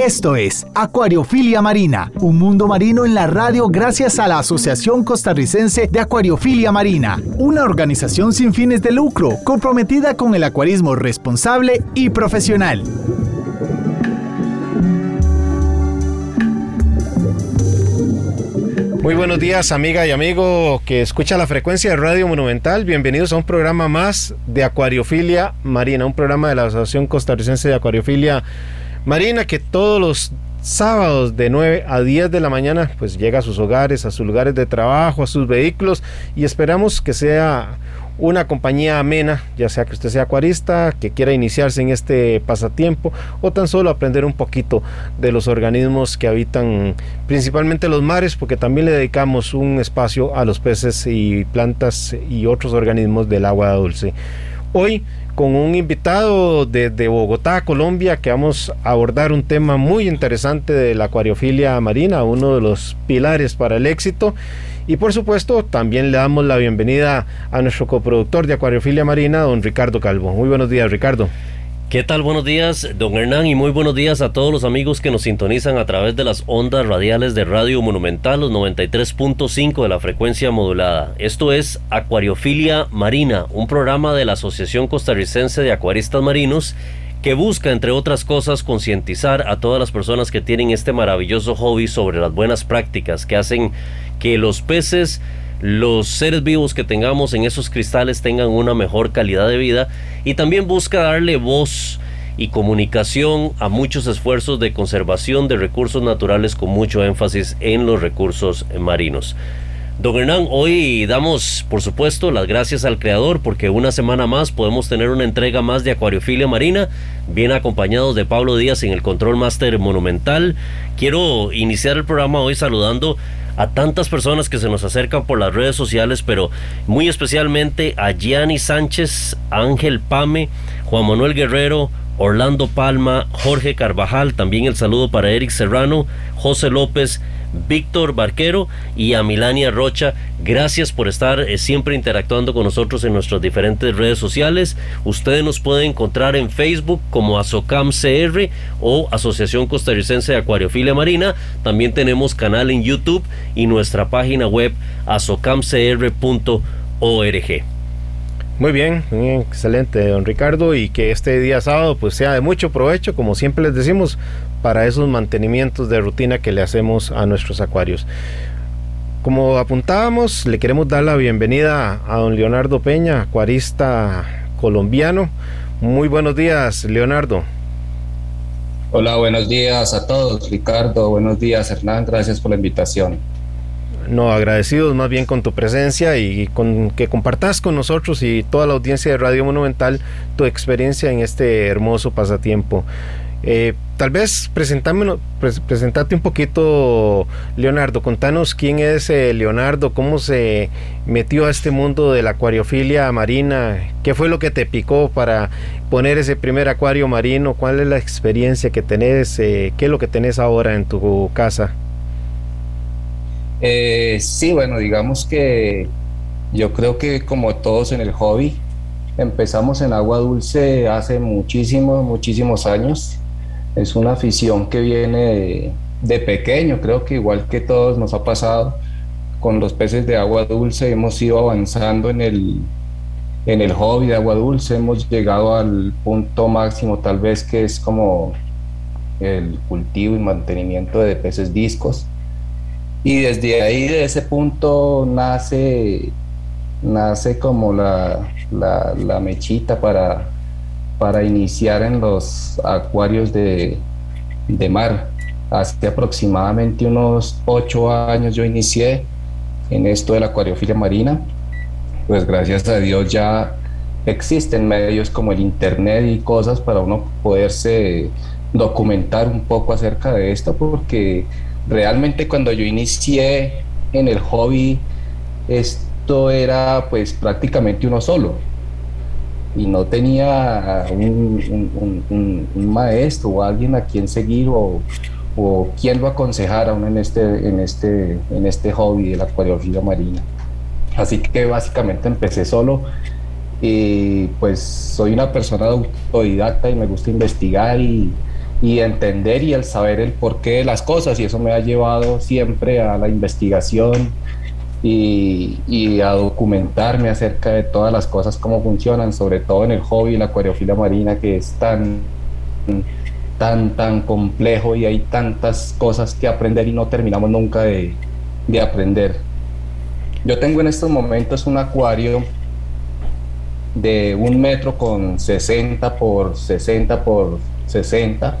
Esto es Acuariofilia Marina, un mundo marino en la radio gracias a la Asociación Costarricense de Acuariofilia Marina, una organización sin fines de lucro comprometida con el acuarismo responsable y profesional. Muy buenos días amiga y amigo que escucha la frecuencia de Radio Monumental. Bienvenidos a un programa más de Acuariofilia Marina, un programa de la Asociación Costarricense de Acuariofilia Marina que todos los sábados de 9 a 10 de la mañana pues llega a sus hogares, a sus lugares de trabajo, a sus vehículos y esperamos que sea una compañía amena, ya sea que usted sea acuarista, que quiera iniciarse en este pasatiempo o tan solo aprender un poquito de los organismos que habitan principalmente los mares, porque también le dedicamos un espacio a los peces y plantas y otros organismos del agua dulce. Hoy con un invitado desde Bogotá, Colombia, que vamos a abordar un tema muy interesante de la acuariofilia marina, uno de los pilares para el éxito. Y por supuesto, también le damos la bienvenida a nuestro coproductor de Acuariofilia Marina, don Ricardo Calvo. Muy buenos días, Ricardo. ¿Qué tal? Buenos días, don Hernán, y muy buenos días a todos los amigos que nos sintonizan a través de las ondas radiales de Radio Monumental, los 93.5 de la frecuencia modulada. Esto es Acuariofilia Marina, un programa de la Asociación Costarricense de Acuaristas Marinos que busca, entre otras cosas, concientizar a todas las personas que tienen este maravilloso hobby sobre las buenas prácticas que hacen que los peces los seres vivos que tengamos en esos cristales tengan una mejor calidad de vida y también busca darle voz y comunicación a muchos esfuerzos de conservación de recursos naturales con mucho énfasis en los recursos marinos. Don Hernán, hoy damos, por supuesto, las gracias al creador porque una semana más podemos tener una entrega más de Acuariofilia Marina, bien acompañados de Pablo Díaz en el Control Master Monumental. Quiero iniciar el programa hoy saludando a tantas personas que se nos acercan por las redes sociales, pero muy especialmente a Gianni Sánchez, Ángel Pame, Juan Manuel Guerrero, Orlando Palma, Jorge Carvajal, también el saludo para Eric Serrano, José López, Víctor Barquero y a Milania Rocha. Gracias por estar eh, siempre interactuando con nosotros en nuestras diferentes redes sociales. Ustedes nos pueden encontrar en Facebook como ASOCAMCR o Asociación Costarricense de Acuariofilia Marina. También tenemos canal en YouTube y nuestra página web asocamcr.org. Muy bien, excelente, don Ricardo, y que este día sábado pues sea de mucho provecho, como siempre les decimos, para esos mantenimientos de rutina que le hacemos a nuestros acuarios. Como apuntábamos, le queremos dar la bienvenida a don Leonardo Peña, acuarista colombiano. Muy buenos días, Leonardo. Hola, buenos días a todos, Ricardo. Buenos días, Hernán. Gracias por la invitación no agradecidos más bien con tu presencia y con que compartas con nosotros y toda la audiencia de Radio Monumental tu experiencia en este hermoso pasatiempo. Eh, tal vez presentate un poquito, Leonardo. Contanos quién es eh, Leonardo, cómo se metió a este mundo de la acuariofilia marina, qué fue lo que te picó para poner ese primer acuario marino, cuál es la experiencia que tenés, eh, qué es lo que tenés ahora en tu casa. Eh, sí, bueno, digamos que yo creo que como todos en el hobby, empezamos en agua dulce hace muchísimos, muchísimos años. Es una afición que viene de, pequeño, creo que igual que todos nos ha pasado. Con los peces de agua dulce, hemos ido avanzando en el, en el hobby de agua dulce, hemos llegado al punto máximo tal vez que es como el cultivo y mantenimiento de peces discos. Y desde ahí, de ese punto, nace, nace como la, la, mechita para, para iniciar en los acuarios de, de mar. Hace aproximadamente unos ocho años yo inicié en esto de la acuariofilia marina. Pues gracias a Dios ya existen medios como el internet y cosas para uno poderse documentar un poco acerca de esto porque realmente cuando yo inicié en el hobby, esto era pues prácticamente uno solo. Y no tenía un, maestro o alguien a quien seguir o, o quien lo aconsejara en este, en, este, en este hobby de la acuariofilia marina. Así que básicamente empecé solo y pues soy una persona autodidacta y me gusta investigar y, y entender y el saber el porqué de las cosas y eso me ha llevado siempre a la investigación y, a documentarme acerca de todas las cosas, cómo funcionan, sobre todo en el hobby, la acuariofilia marina, que es tan, tan, tan complejo y hay tantas cosas que aprender y no terminamos nunca de, de aprender. Yo tengo en estos momentos un acuario de un metro con 60 por 60 por 60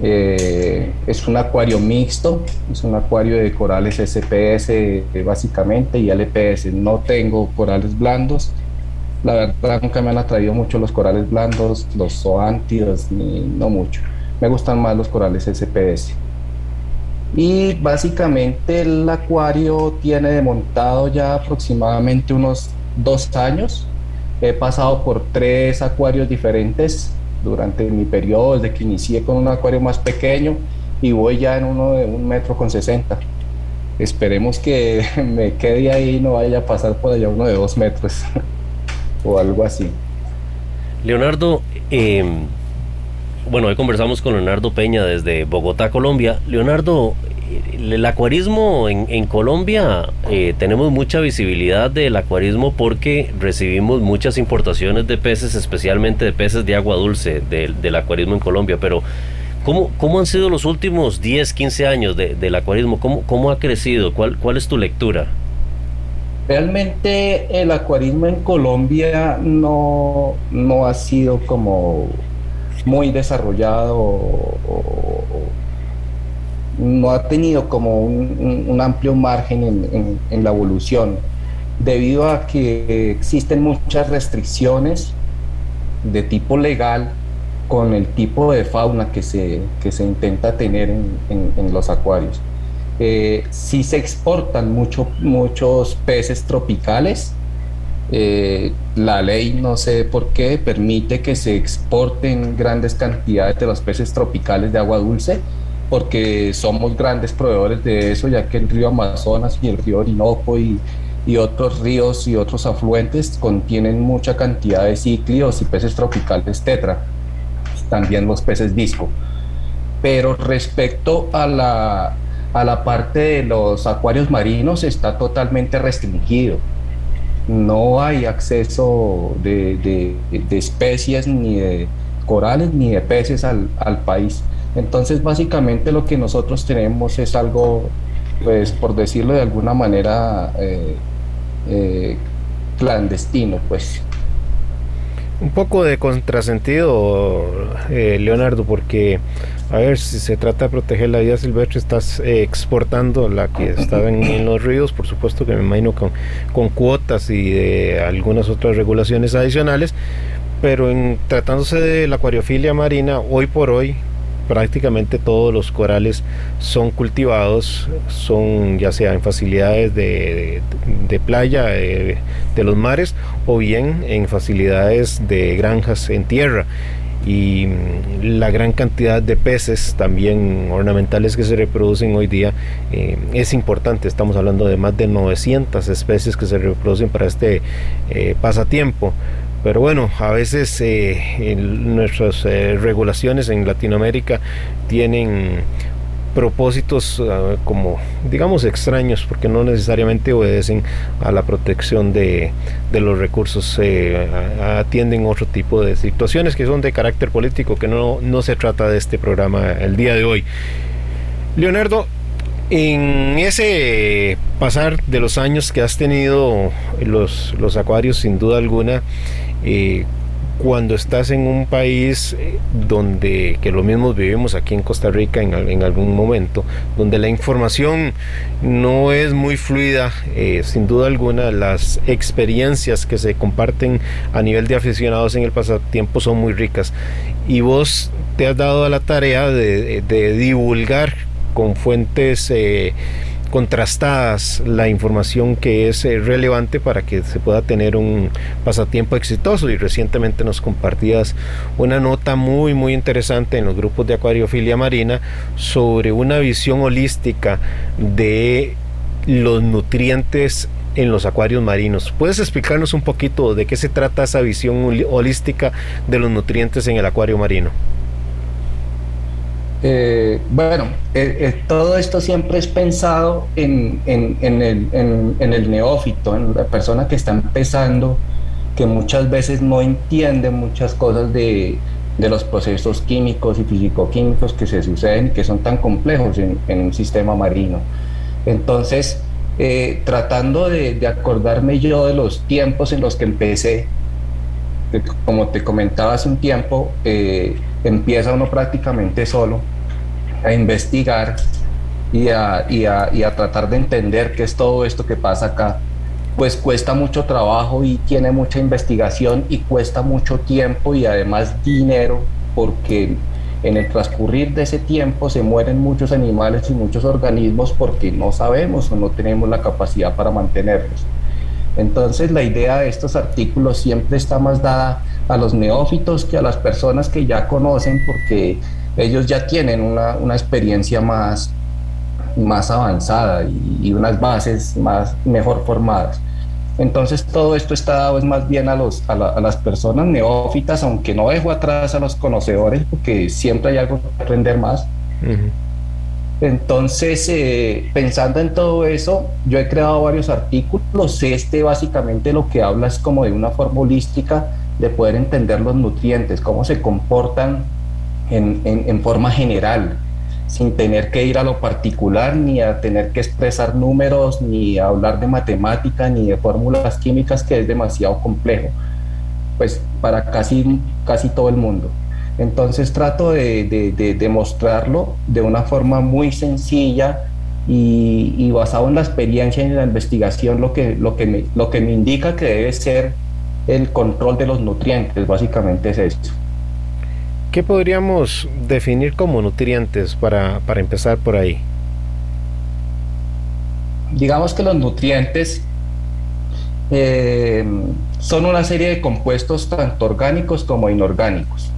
eh, es un acuario mixto, es un acuario de corales SPS eh, básicamente y LPS. No tengo corales blandos. La verdad nunca me han atraído mucho los corales blandos, los zoántidos, no mucho. Me gustan más los corales SPS. Y básicamente el acuario tiene de montado ya aproximadamente unos dos años. He pasado por tres acuarios diferentes durante mi periodo, desde que inicié con un acuario más pequeño y voy ya en uno de un metro con 60. Esperemos que me quede ahí y no vaya a pasar por allá uno de dos metros o algo así. Leonardo, em, bueno, hoy conversamos con Leonardo Peña desde Bogotá, Colombia. Leonardo, el acuarismo en, Colombia eh, tenemos mucha visibilidad del acuarismo porque recibimos muchas importaciones de peces, especialmente de peces de agua dulce del acuarismo en Colombia. Pero, ¿cómo, ¿cómo, han sido los últimos 10, 15 años del acuarismo? ¿Cómo, ¿Cómo, ha crecido? ¿Cuál, ¿Cuál es tu lectura? Realmente el acuarismo en Colombia no, no ha sido como muy desarrollado o no ha tenido como un, amplio margen en, la evolución, debido a que existen muchas restricciones de tipo legal con el tipo de fauna que se, se intenta tener en, los acuarios. Eh, si se exportan mucho, muchos peces tropicales, eh, la ley, no sé por qué, permite que se exporten grandes cantidades de los peces tropicales de agua dulce porque somos grandes proveedores de eso, ya que el río Amazonas y el río Orinoco y, y otros ríos y otros afluentes contienen mucha cantidad de cíclidos y peces tropicales tetra, también los peces disco. Pero respecto a la, a la parte de los acuarios marinos está totalmente restringido. No hay acceso de, de, de especies ni de corales ni de peces al, al país. Entonces, básicamente lo que nosotros tenemos es algo, pues, por decirlo de alguna manera, eh, eh, clandestino, pues. Un poco de contrasentido, eh, Leonardo, porque, a ver, si se trata de proteger la vida silvestre, estás exportando la que estaba en, los ríos, por supuesto que me imagino con, con cuotas y de algunas otras regulaciones adicionales, pero en tratándose de la acuariofilia marina, hoy por hoy, prácticamente todos los corales son cultivados, son ya sea en facilidades de, playa de, los mares o bien en facilidades de granjas en tierra y la gran cantidad de peces también ornamentales que se reproducen hoy día eh, es importante. Estamos hablando de más de 900 especies que se reproducen para este eh, pasatiempo. Pero bueno, a veces eh, nuestras eh, regulaciones en Latinoamérica tienen propósitos ah, como digamos extraños porque no necesariamente obedecen a la protección de, los recursos eh, atienden otro tipo de situaciones que son de carácter político que no, no se trata de este programa el día de hoy. Leonardo en ese pasar de los años que has tenido los, los acuarios sin duda alguna eh, cuando estás en un país eh, donde, que lo mismo vivimos aquí en Costa Rica en, en algún momento, donde la información no es muy fluida, eh, sin duda alguna las experiencias que se comparten a nivel de aficionados en el pasatiempo son muy ricas. Y vos te has dado a la tarea de, de divulgar con fuentes contrastadas la información que es eh, relevante para que se pueda tener un pasatiempo exitoso y recientemente nos compartías una nota muy muy interesante en los grupos de acuariofilia marina sobre una visión holística de los nutrientes en los acuarios marinos. ¿Puedes explicarnos un poquito de qué se trata esa visión holística de los nutrientes en el acuario marino? Eh, bueno, eh, eh, todo esto siempre es pensado en, el, neófito, en la persona que está empezando, que muchas veces no entiende muchas cosas de, los procesos químicos y fisicoquímicos que se suceden y que son tan complejos en, un sistema marino. Entonces, tratando de, acordarme yo de los tiempos en los que empecé, como te comentaba hace un tiempo, empieza uno prácticamente solo a investigar y a, y, a, y a, tratar de entender qué es todo esto que pasa acá, pues cuesta mucho trabajo y tiene mucha investigación y cuesta mucho tiempo y además dinero porque en el transcurrir de ese tiempo se mueren muchos animales y muchos organismos porque no sabemos o no tenemos la capacidad para mantenerlos. Entonces la idea de estos artículos siempre está más dada a los neófitos que a las personas que ya conocen porque ellos ya tienen una, una experiencia más, más avanzada y, unas bases más mejor formadas. Entonces todo esto está dado es más bien a, los, a, las personas neófitas, aunque no dejo atrás a los conocedores porque siempre hay algo que aprender más. Entonces, eh, pensando en todo eso, yo he creado varios artículos. Este básicamente lo que habla es como de una forma holística de poder entender los nutrientes, cómo se comportan en, en, forma general, sin tener que ir a lo particular, ni a tener que expresar números, ni a hablar de matemática, ni de fórmulas químicas, que es demasiado complejo, pues para casi, casi todo el mundo. Entonces trato de, de, de, mostrarlo de una forma muy sencilla y, basado en la experiencia y en la investigación, lo que, lo, que lo que me indica que debe ser el control de los nutrientes, básicamente es eso. ¿Qué podríamos definir como nutrientes para, para empezar por ahí? Digamos que los nutrientes eh, son una serie de compuestos tanto orgánicos como inorgánicos.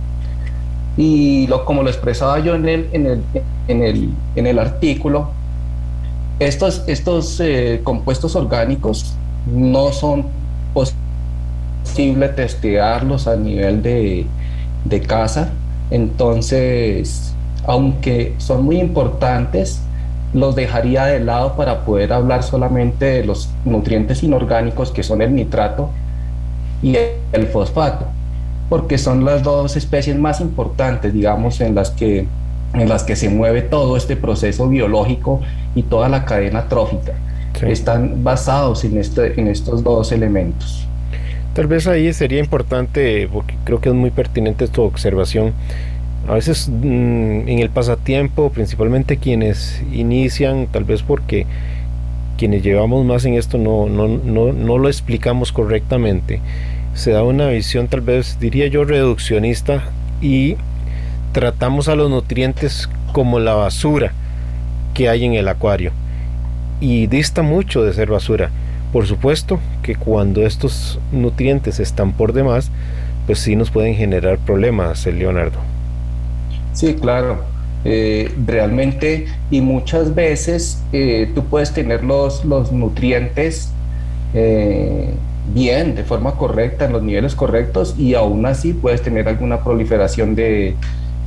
Y lo, como lo expresaba yo en el, en el, en el, en el artículo, estos, estos eh, compuestos orgánicos no son posible testearlos a nivel de, de casa entonces, aunque son muy importantes, los dejaría de lado para poder hablar solamente de los nutrientes inorgánicos que son el nitrato y el fosfato, porque son las dos especies más importantes, digamos, en las que, en las que se mueve todo este proceso biológico y toda la cadena trófica. Están basados en, este, en estos dos elementos. Tal vez ahí sería importante, porque creo que es muy pertinente tu observación. A veces mm, en el pasatiempo, principalmente quienes inician, tal vez porque quienes llevamos más en esto no, no, no, no lo explicamos correctamente, se da una visión tal vez, diría yo, reduccionista y tratamos a los nutrientes como la basura que hay en el acuario. Y dista mucho de ser basura por supuesto que cuando estos nutrientes están por demás, pues sí nos pueden generar problemas, eh, Leonardo. Sí, claro. Eh, realmente y muchas veces eh, tú puedes tener los, los nutrientes bien, de forma correcta, en los niveles correctos y aún así puedes tener alguna proliferación de,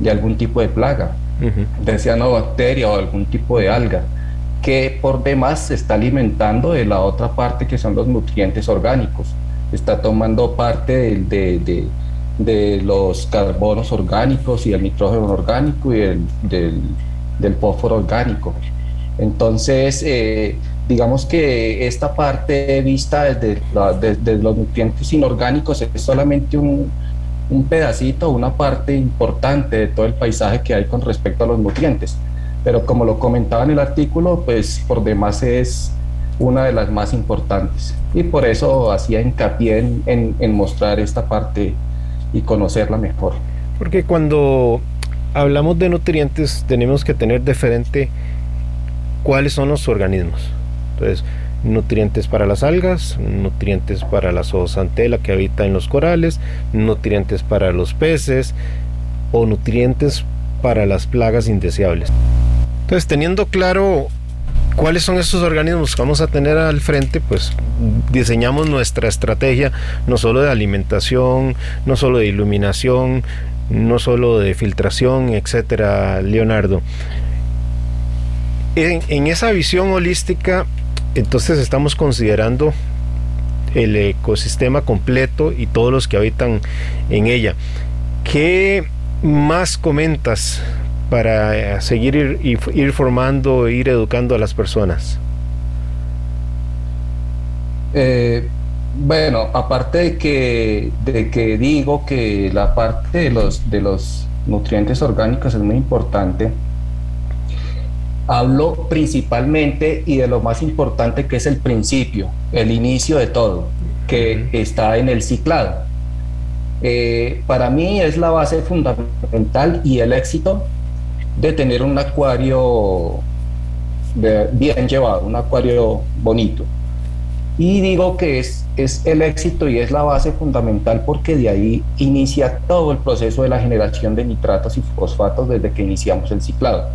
de algún tipo de plaga, uh de cianobacteria o algún tipo de alga que por demás se está alimentando de la otra parte que son los nutrientes orgánicos. Está tomando parte de, los carbonos orgánicos y el nitrógeno orgánico y el, del, del fósforo orgánico. Entonces, eh, digamos que esta parte vista desde, desde, los nutrientes inorgánicos es solamente un, un pedacito, una parte importante de todo el paisaje que hay con respecto a los nutrientes pero como lo comentaba en el artículo, pues por demás es una de las más importantes y por eso hacía hincapié en, en, mostrar esta parte y conocerla mejor. Porque cuando hablamos de nutrientes tenemos que tener de frente cuáles son los organismos. Entonces, nutrientes para las algas, nutrientes para la zoosantela que habita en los corales, nutrientes para los peces o nutrientes para las plagas indeseables. Entonces, teniendo claro cuáles son esos organismos que vamos a tener al frente, pues diseñamos nuestra estrategia no solo de alimentación, no solo de iluminación, no solo de filtración, etcétera, Leonardo. En, en esa visión holística, entonces estamos considerando el ecosistema completo y todos los que habitan en ella. ¿Qué más comentas para seguir ir, ir formando, ir educando a las personas? Eh, bueno, aparte de que, de que digo que la parte de los, de los nutrientes orgánicos es muy importante, hablo principalmente y de lo más importante que es el principio, el inicio de todo, que está en el ciclado. Eh, para mí es la base fundamental y el éxito de tener un acuario bien llevado, un acuario bonito. Y digo que es, es el éxito y es la base fundamental porque de ahí inicia todo el proceso de la generación de nitratos y fosfatos desde que iniciamos el ciclado.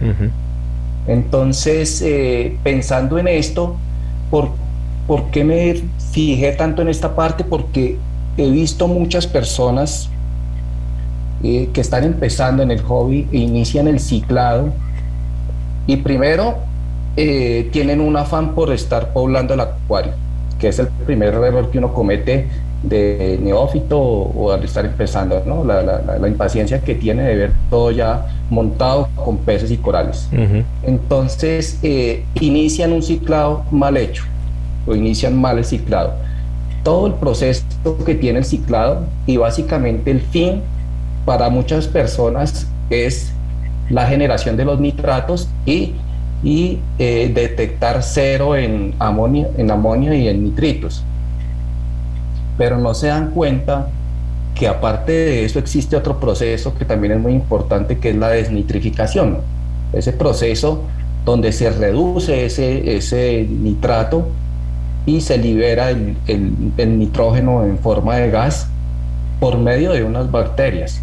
Entonces, eh, pensando en esto, ¿por, ¿por qué me fijé tanto en esta parte? Porque he visto muchas personas eh, que están empezando en el hobby e inician el ciclado y primero eh, tienen un afán por estar poblando el acuario, que es el primer error que uno comete de neófito o, al estar empezando, ¿no? La, la, impaciencia que tiene de ver todo ya montado con peces y corales. Entonces, eh, inician un ciclado mal hecho o inician mal el ciclado. Todo el proceso que tiene el ciclado y básicamente el fin para muchas personas es la generación de los nitratos y, eh, detectar cero en amonio, en amonio y en nitritos. Pero no se dan cuenta que aparte de eso existe otro proceso que también es muy importante, que es la desnitrificación. Ese proceso donde se reduce ese, ese nitrato y se libera el, el nitrógeno en forma de gas por medio de unas bacterias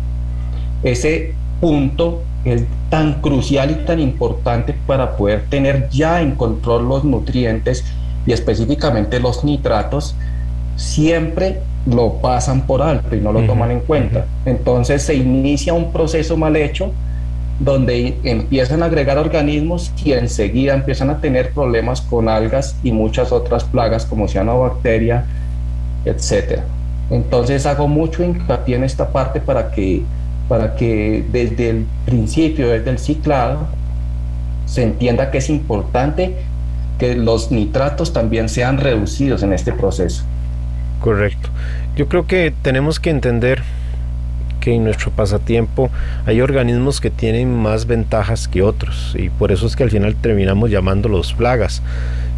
ese punto es tan crucial y tan importante para poder tener ya en control los nutrientes y específicamente los nitratos, siempre lo pasan por alto y no lo toman en cuenta. Entonces se inicia un proceso mal hecho donde empiezan a agregar organismos y enseguida empiezan a tener problemas con algas y muchas otras plagas como cianobacteria, etc. Entonces hago mucho hincapié en esta parte para que para que desde el principio, desde el ciclado, se entienda que es importante que los nitratos también sean reducidos en este proceso. Correcto. Yo creo que tenemos que entender que en nuestro pasatiempo hay organismos que tienen más ventajas que otros y por eso es que al final terminamos llamándolos plagas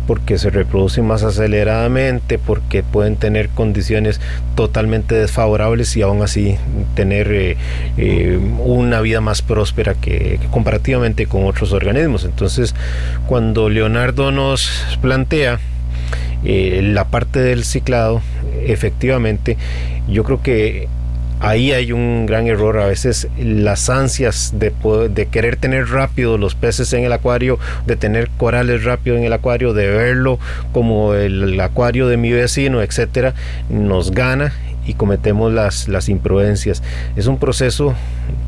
porque se reproducen más aceleradamente, porque pueden tener condiciones totalmente desfavorables y aún así tener eh, eh, una vida más próspera que, comparativamente con otros organismos. Entonces, cuando Leonardo nos plantea eh, la parte del ciclado, efectivamente, yo creo que ahí hay un gran error. A veces las ansias de, de querer tener rápido los peces en el acuario, de tener corales rápido en el acuario, de verlo como el, acuario de mi vecino, etcétera, nos gana y cometemos las, las imprudencias. Es un proceso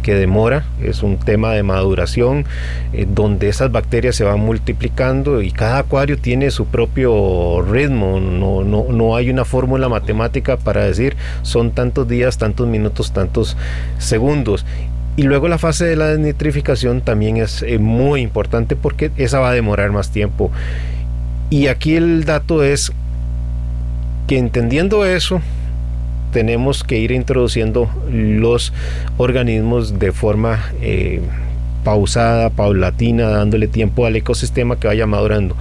que demora, es un tema de maduración, eh, donde esas bacterias se van multiplicando y cada acuario tiene su propio ritmo, no, no, no hay una fórmula matemática para decir son tantos días, tantos minutos, tantos segundos. Y luego la fase de la desnitrificación también es eh, muy importante porque esa va a demorar más tiempo. Y aquí el dato es que entendiendo eso, tenemos que ir introduciendo los organismos de forma eh, pausada, paulatina, dándole tiempo al ecosistema que vaya madurando.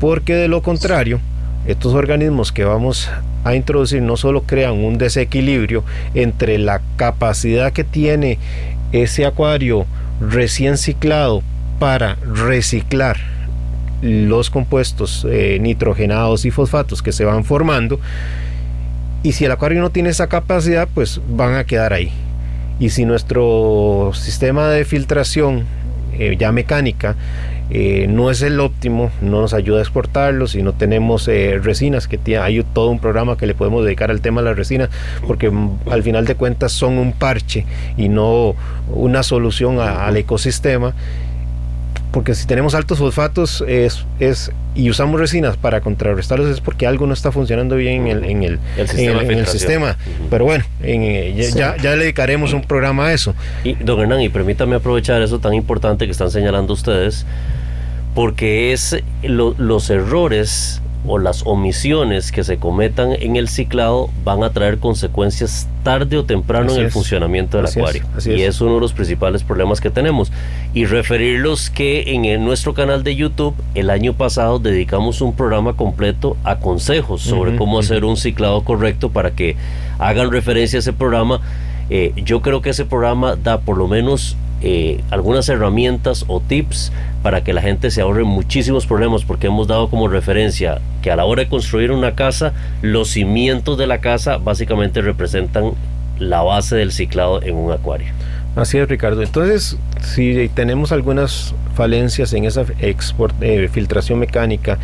Porque de lo contrario, estos organismos que vamos a introducir no solo crean un desequilibrio entre la capacidad que tiene ese acuario recién ciclado para reciclar los compuestos eh, nitrogenados y fosfatos que se van formando. Y si el acuario no tiene esa capacidad, pues van a quedar ahí. Y si nuestro sistema de filtración eh, ya mecánica eh, no es el óptimo, no nos ayuda a exportarlos y no tenemos eh, resinas, que hay todo un programa que le podemos dedicar al tema de las resinas, porque mm, al final de cuentas son un parche y no una solución al ecosistema porque si tenemos altos fosfatos es, es, y usamos resinas para contrarrestarlos es porque algo no está funcionando bien en el, en el, sistema, Pero bueno, eh, ya, ya, le dedicaremos un programa a eso. Y don Hernán, y permítame aprovechar eso tan importante que están señalando ustedes, porque es los errores o las omisiones que se cometan en el ciclado van a traer consecuencias tarde o temprano en el funcionamiento del acuario. y es. uno de los principales problemas que tenemos. Y referirlos que en nuestro canal de YouTube el año pasado dedicamos un programa completo a consejos sobre cómo hacer un ciclado correcto para que hagan referencia a ese programa. Eh, yo creo que ese programa da por lo menos eh, algunas herramientas o tips para que la gente se ahorre muchísimos problemas porque hemos dado como referencia que a la hora de construir una casa los cimientos de la casa básicamente representan la base del ciclado en un acuario. Así es, Ricardo. Entonces, si tenemos algunas falencias en esa export, eh, filtración mecánica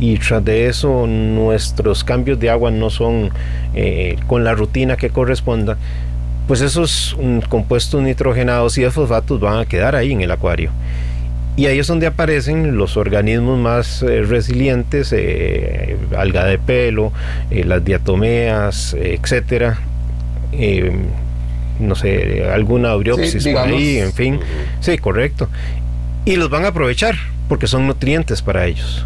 y tras de eso nuestros cambios de agua no son eh, con la rutina que corresponda, pues esos compuestos nitrogenados y de fosfatos van a quedar ahí en el acuario. Y ahí es donde aparecen los organismos más eh, resilientes, eh, alga de pelo, eh, las diatomeas, etcétera. no sé, alguna aureopsis por ahí, en fin. Sí, correcto. Y los van a aprovechar porque son nutrientes para ellos.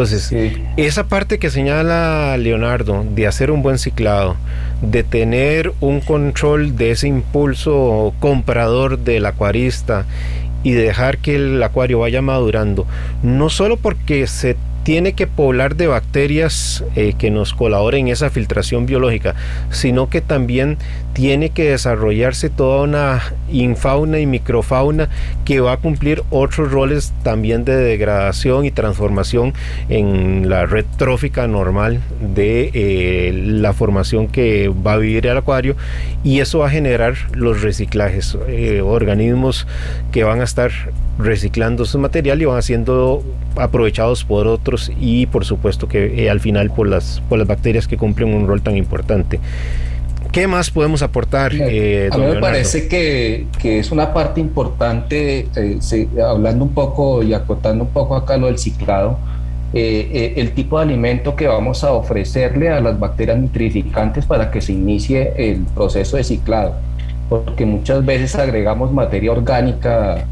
Entonces, esa parte que señala Leonardo de hacer un buen ciclado, de tener un control de ese impulso comprador del acuarista y de dejar que el acuario vaya madurando, no solo porque se tiene que poblar de bacterias eh, que nos colaboren en esa filtración biológica, sino que también tiene que desarrollarse toda una infauna y microfauna que va a cumplir otros roles también de degradación y transformación en la red trófica normal de eh, la formación que va a vivir el acuario y eso va a generar los reciclajes, eh, organismos que van a estar reciclando su material y van siendo aprovechados por otros y por supuesto que eh, al final por las, por las bacterias que cumplen un rol tan importante. ¿Qué más podemos aportar? Eh, a mí me parece que, que, es una parte importante, eh, hablando un poco y acotando un poco acá lo del ciclado, el tipo de alimento que vamos a ofrecerle a las bacterias nitrificantes para que se inicie el proceso de ciclado, porque muchas veces agregamos materia orgánica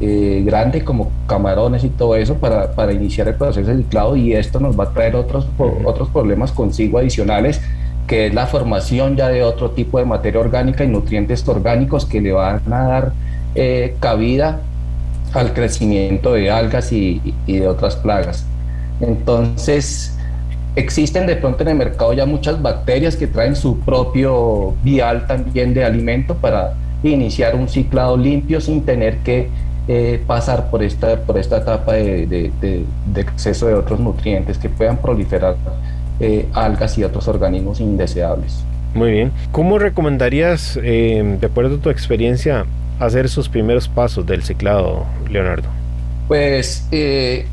eh, grande como camarones y todo eso para, para, iniciar el proceso de ciclado y esto nos va a traer otros, otros problemas consigo adicionales que es la formación ya de otro tipo de materia orgánica y nutrientes orgánicos que le van a dar eh, cabida al crecimiento de algas y, de otras plagas. Entonces, existen de pronto en el mercado ya muchas bacterias que traen su propio vial también de alimento para iniciar un ciclado limpio sin tener que eh, pasar por esta, por esta etapa de, exceso de otros nutrientes que puedan proliferar eh, algas y otros organismos indeseables. Muy bien. ¿Cómo recomendarías, eh, de acuerdo a tu experiencia, hacer esos primeros pasos del ciclado, Leonardo? Pues en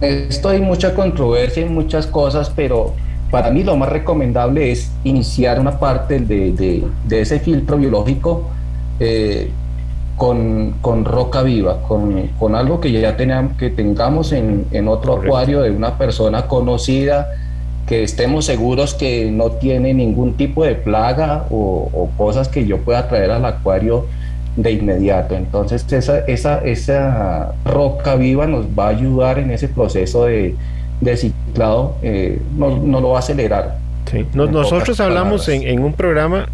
esto hay mucha controversia y muchas cosas, pero para mí lo más recomendable es iniciar una parte de, ese filtro biológico con, con roca viva, con, con, algo que ya tenemos, que tengamos en, en otro acuario de una persona conocida, que estemos seguros que no tiene ningún tipo de plaga o, o, cosas que yo pueda traer al acuario de inmediato. Entonces esa, esa, esa roca viva nos va a ayudar en ese proceso de, de ciclado, eh, nos, lo va a acelerar. Sí. nosotros hablamos en, en, un programa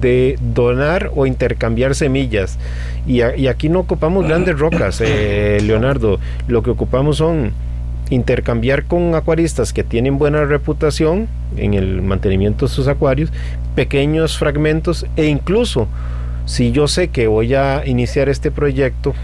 de donar o intercambiar semillas. Y, aquí no ocupamos grandes rocas, eh, Leonardo. Lo que ocupamos son intercambiar con acuaristas que tienen buena reputación en el mantenimiento de sus acuarios, pequeños fragmentos e incluso si yo sé que voy a iniciar este proyecto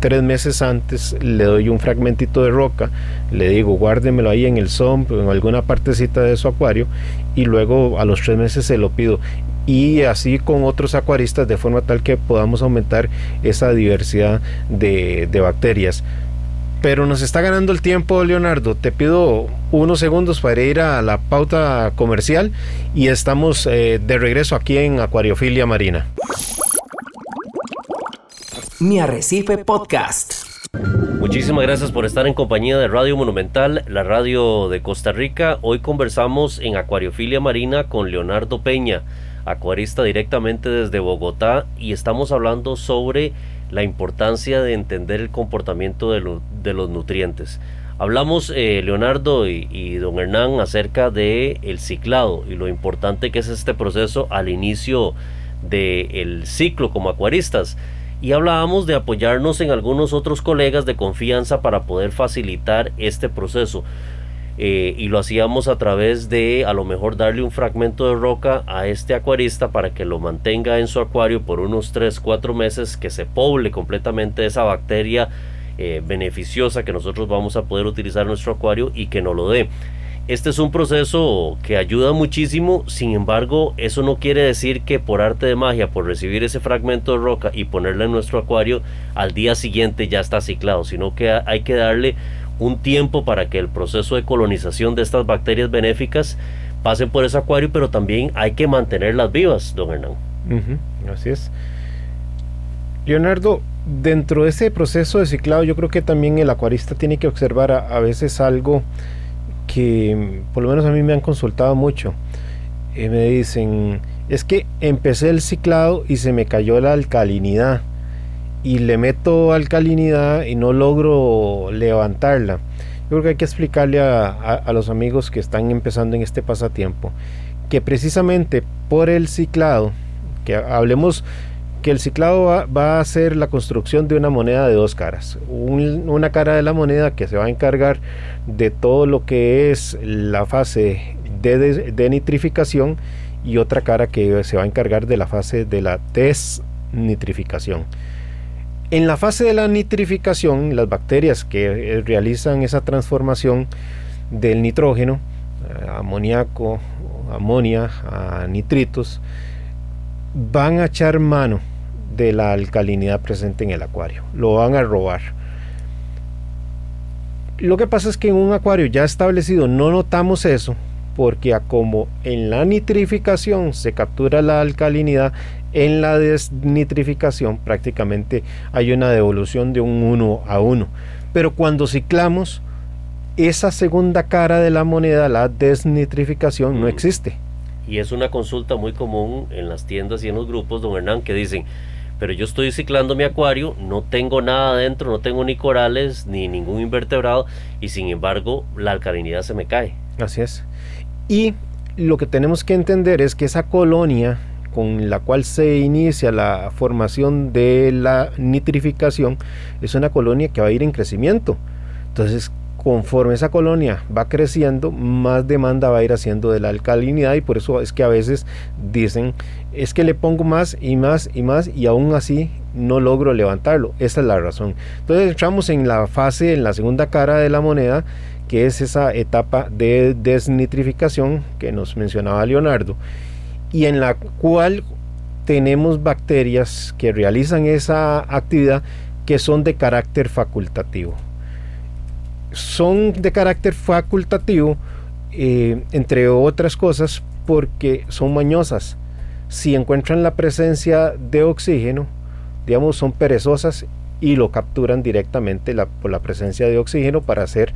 tres meses antes le doy un fragmentito de roca, le digo guárdemelo ahí en el SOMP, en alguna partecita de su acuario y luego a los tres meses se lo pido y así con otros acuaristas de forma tal que podamos aumentar esa diversidad de, bacterias. Pero nos está ganando el tiempo, Leonardo. Te pido unos segundos para ir a la pauta comercial y estamos eh, de regreso aquí en Acuariofilia Marina. Mi Arrecife Podcast. Muchísimas gracias por estar en compañía de Radio Monumental, la radio de Costa Rica. Hoy conversamos en Acuariofilia Marina con Leonardo Peña acuarista directamente desde Bogotá y estamos hablando sobre la importancia de entender el comportamiento de, los nutrientes. Hablamos, eh, Leonardo y, don Hernán, acerca de ciclado y lo importante que es este proceso al inicio del ciclo como acuaristas. Y hablábamos de apoyarnos en algunos otros colegas de confianza para poder facilitar este proceso. Eh, y lo hacíamos a través de a lo mejor darle un fragmento de roca a este acuarista para que lo mantenga en su acuario por unos 3, 4 meses, que se poble completamente esa bacteria eh, beneficiosa que nosotros vamos a poder utilizar en nuestro acuario y que nos lo dé. Este es un proceso que ayuda muchísimo, sin embargo, eso no quiere decir que por arte de magia, por recibir ese fragmento de roca y ponerlo en nuestro acuario, al día siguiente ya está ciclado, sino que hay que darle un tiempo para que el proceso de colonización de estas bacterias benéficas pasen por ese acuario, pero también hay que mantenerlas vivas, don Hernán. así es. Leonardo, dentro de ese proceso de ciclado, yo creo que también el acuarista tiene que observar a, veces algo que por lo menos a mí me han consultado mucho. eh, me dicen, es que empecé el ciclado y se me cayó la alcalinidad y le meto alcalinidad y no logro levantarla. Yo creo que hay que explicarle a, los amigos que están empezando en este pasatiempo que precisamente por el ciclado, que hablemos que el ciclado va, a ser la construcción de una moneda de dos caras. una cara de la moneda que se va a encargar de todo lo que es la fase de, de nitrificación y otra cara que se va a encargar de la fase de la desnitrificación. En la fase de la nitrificación, las bacterias que eh, realizan esa transformación del nitrógeno, eh, amoníaco, amonia, a nitritos, van a echar mano de la alcalinidad presente en el acuario, lo van a robar. Lo que pasa es que en un acuario ya establecido no notamos eso, porque como en la nitrificación se captura la alcalinidad, en la desnitrificación prácticamente hay una devolución de un 1 a 1. Pero cuando ciclamos, esa segunda cara de la moneda, la desnitrificación, no mm. existe. Y es una consulta muy común en las tiendas y en los grupos, don Hernán, que dicen, pero yo estoy ciclando mi acuario, no tengo nada adentro, no tengo ni corales, ni ningún invertebrado, y sin embargo la alcalinidad se me cae. Así es. Y lo que tenemos que entender es que esa colonia con la cual se inicia la formación de la nitrificación es una colonia que va a ir en crecimiento. Entonces, conforme esa colonia va creciendo, más demanda va a ir haciendo de la alcalinidad y por eso es que a veces dicen, es que le pongo más y más y más y aún así no logro levantarlo. Esa es la razón. Entonces entramos en la fase, en la segunda cara de la moneda, que es esa etapa de desnitrificación que nos mencionaba Leonardo y en la cual tenemos bacterias que realizan esa actividad que son de carácter facultativo. Son de carácter facultativo, eh, entre otras cosas, porque son mañosas. Si encuentran la presencia de oxígeno, digamos, son perezosas y lo capturan directamente por la presencia de oxígeno para hacer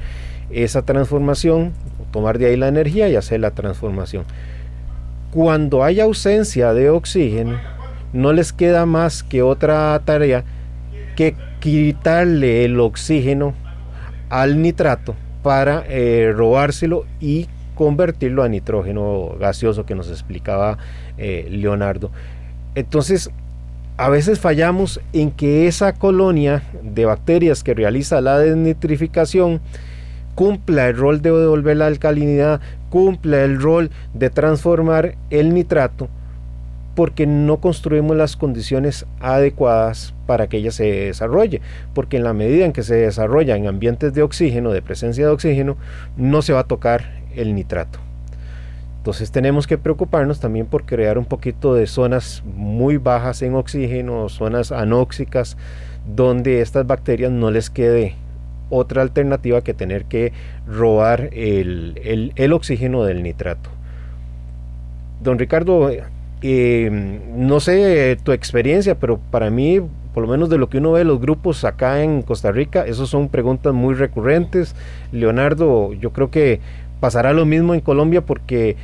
esa transformación, tomar de ahí la energía y hacer la transformación cuando hay ausencia de oxígeno, no les queda más que otra tarea que quitarle el oxígeno al nitrato para eh, robárselo y convertirlo a nitrógeno gaseoso que nos explicaba eh, Leonardo. Entonces, a veces fallamos en que esa colonia de bacterias que realiza la desnitrificación cumpla el rol de devolver la alcalinidad, cumpla el rol de transformar el nitrato, porque no construimos las condiciones adecuadas para que ella se desarrolle, porque en la medida en que se desarrolla en ambientes de oxígeno, de presencia de oxígeno, no se va a tocar el nitrato. Entonces tenemos que preocuparnos también por crear un poquito de zonas muy bajas en oxígeno, zonas anóxicas, donde estas bacterias no les quede otra alternativa que tener que robar el, el oxígeno del nitrato. Don Ricardo, eh, no sé tu experiencia, pero para mí, por lo menos de lo que uno ve los grupos acá en Costa Rica, esas son preguntas muy recurrentes. Leonardo, yo creo que pasará lo mismo en Colombia porque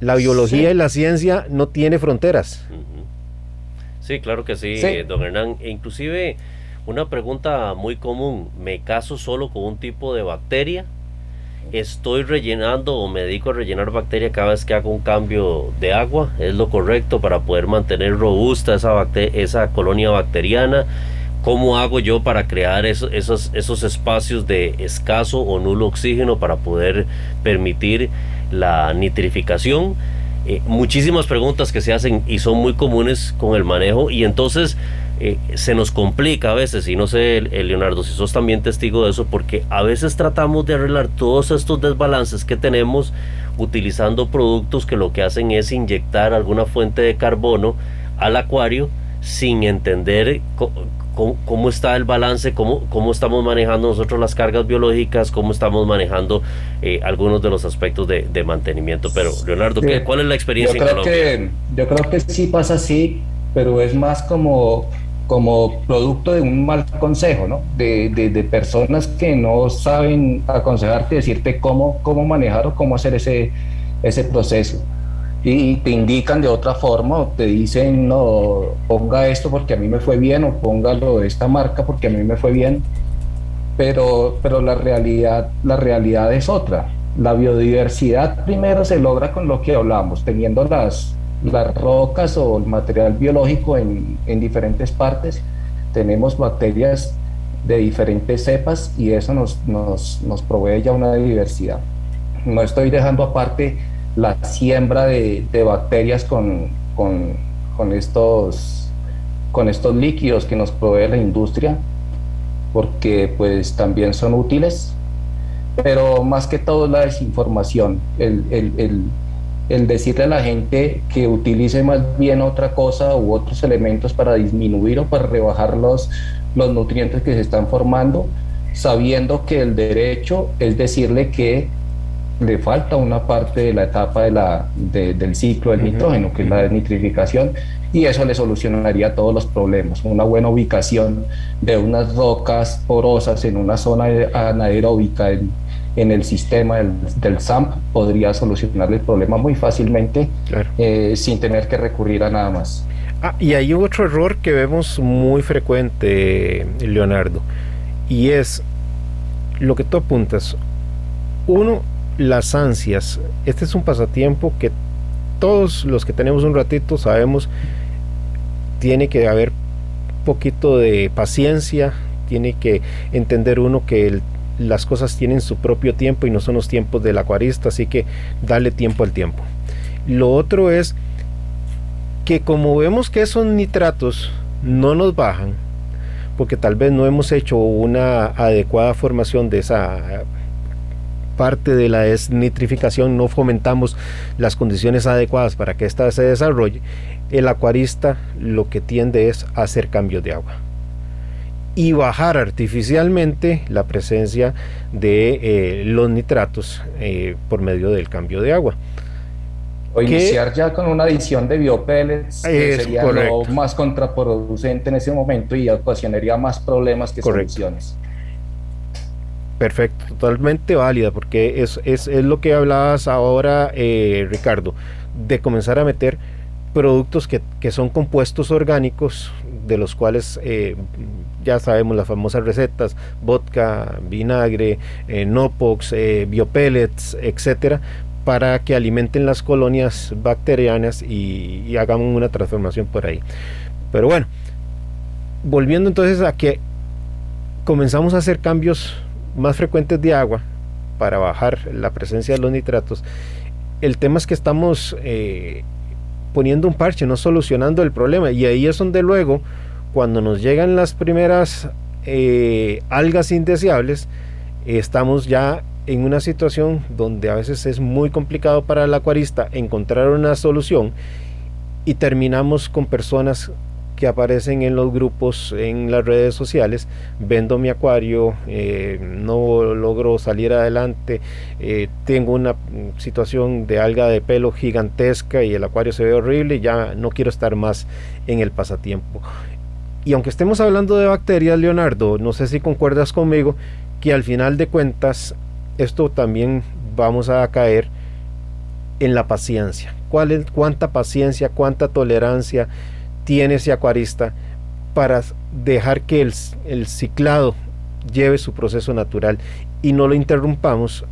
la biología y la ciencia no tiene fronteras. Sí, claro que sí, don Hernán. E inclusive una pregunta muy común, ¿me caso solo con un tipo de bacteria? estoy rellenando o me dedico a rellenar bacteria cada vez que hago un cambio de agua. Es lo correcto para poder mantener robusta esa, esa colonia bacteriana. ¿Cómo hago yo para crear esos, espacios de escaso o nulo oxígeno para poder permitir la nitrificación? Eh, muchísimas preguntas que se hacen y son muy comunes con el manejo y entonces eh, se nos complica a veces, y no sé, Leonardo, si sos también testigo de eso, porque a veces tratamos de arreglar todos estos desbalances que tenemos utilizando productos que lo que hacen es inyectar alguna fuente de carbono al acuario sin entender cómo, está el balance, cómo, cómo estamos manejando nosotros las cargas biológicas, cómo estamos manejando eh, algunos de los aspectos de, mantenimiento. Pero, Leonardo, ¿cuál es la experiencia yo creo Que, yo creo que sí pasa así, pero es más como como producto de un mal consejo, ¿no? De, de, personas que no saben aconsejarte, decirte cómo, cómo manejar o cómo hacer ese, ese proceso. Y te indican de otra forma o te dicen, no, ponga esto porque a mí me fue bien o póngalo de esta marca porque a mí me fue bien. Pero, pero la, realidad, la realidad es otra. La biodiversidad primero se logra con lo que hablamos, teniendo las, las rocas o el material biológico en, en diferentes partes. Tenemos bacterias de diferentes cepas y eso nos, nos, nos, provee ya una diversidad. No estoy dejando aparte la siembra de, de bacterias con, con, con, estos, con estos líquidos que nos provee la industria, porque pues también son útiles, pero más que todo la desinformación, el, el, el el decirle a la gente que utilice más bien otra cosa u otros elementos para disminuir o para rebajar los, los nutrientes que se están formando, sabiendo que el derecho es decirle que le falta una parte de la etapa de la, del ciclo del nitrógeno, que es la nitrificación, y eso le solucionaría todos los problemas. Una buena ubicación de unas rocas porosas en una zona anaeróbica en, en el sistema del, del, SAMP podría solucionar el problema muy fácilmente eh, sin tener que recurrir a nada más. Ah, y hay otro error que vemos muy frecuente, Leonardo, y es lo que tú apuntas. Uno, las ansias. Este es un pasatiempo que todos los que tenemos un ratito sabemos tiene que haber poquito de paciencia, tiene que entender uno que el las cosas tienen su propio tiempo y no son los tiempos del acuarista, así que dale tiempo al tiempo. Lo otro es que como vemos que esos nitratos no nos bajan, porque tal vez no hemos hecho una adecuada formación de esa parte de la desnitrificación, no fomentamos las condiciones adecuadas para que ésta se desarrolle, el acuarista lo que tiende es hacer cambios de agua y bajar artificialmente la presencia de eh, los nitratos eh, por medio del cambio de agua. O iniciar ya con una adición de biopellets sería lo más contraproducente en ese momento y ocasionaría más problemas que soluciones. Perfecto, totalmente válida, porque es, es, es lo que hablabas ahora, eh, Ricardo, de comenzar a meter productos que, que, son compuestos orgánicos, de los cuales ya sabemos las famosas recetas, vodka, vinagre, eh, nopox, eh, biopellets, etcétera, para que alimenten las colonias bacterianas y, y hagamos una transformación por ahí. Pero bueno, volviendo entonces a que comenzamos a hacer cambios más frecuentes de agua para bajar la presencia de los nitratos, el tema es que estamos eh, poniendo un parche, no solucionando el problema. Y ahí es donde luego, cuando nos llegan las primeras eh, algas indeseables, estamos ya en una situación donde a veces es muy complicado para el acuarista encontrar una solución y terminamos con personas que aparecen en los grupos, en las redes sociales, vendo mi acuario, eh, no logro salir adelante, eh, tengo una situación de alga de pelo gigantesca y el acuario se ve horrible y ya no quiero estar más en el pasatiempo. Y aunque estemos hablando de bacterias, Leonardo, no sé si concuerdas conmigo, que al final de cuentas esto también vamos a caer en la paciencia. ¿Cuál es, ¿Cuánta paciencia, cuánta tolerancia tiene ese acuarista para dejar que el, ciclado lleve su proceso natural y no lo interrumpamos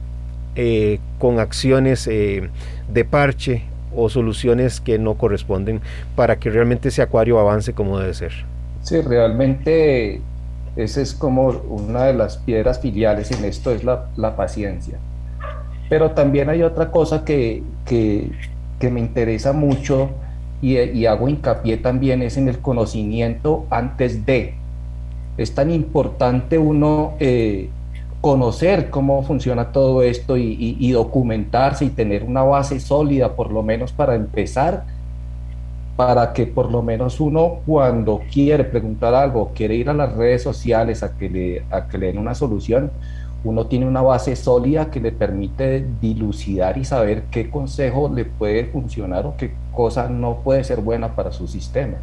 eh, con acciones eh, de parche o soluciones que no corresponden para que realmente ese acuario avance como debe ser. Sí, realmente esa es como una de las piedras filiales en esto, es la, la paciencia. Pero también hay otra cosa que, que, que me interesa mucho y, hago hincapié también es en el conocimiento antes de. Es tan importante uno eh, conocer cómo funciona todo esto y, y, documentarse y tener una base sólida, por lo menos para empezar, para que por lo menos uno cuando quiere preguntar algo, quiere ir a las redes sociales a que le, a que le den una solución, uno tiene una base sólida que le permite dilucidar y saber qué consejo le puede funcionar o qué cosa no puede ser buena para su sistema.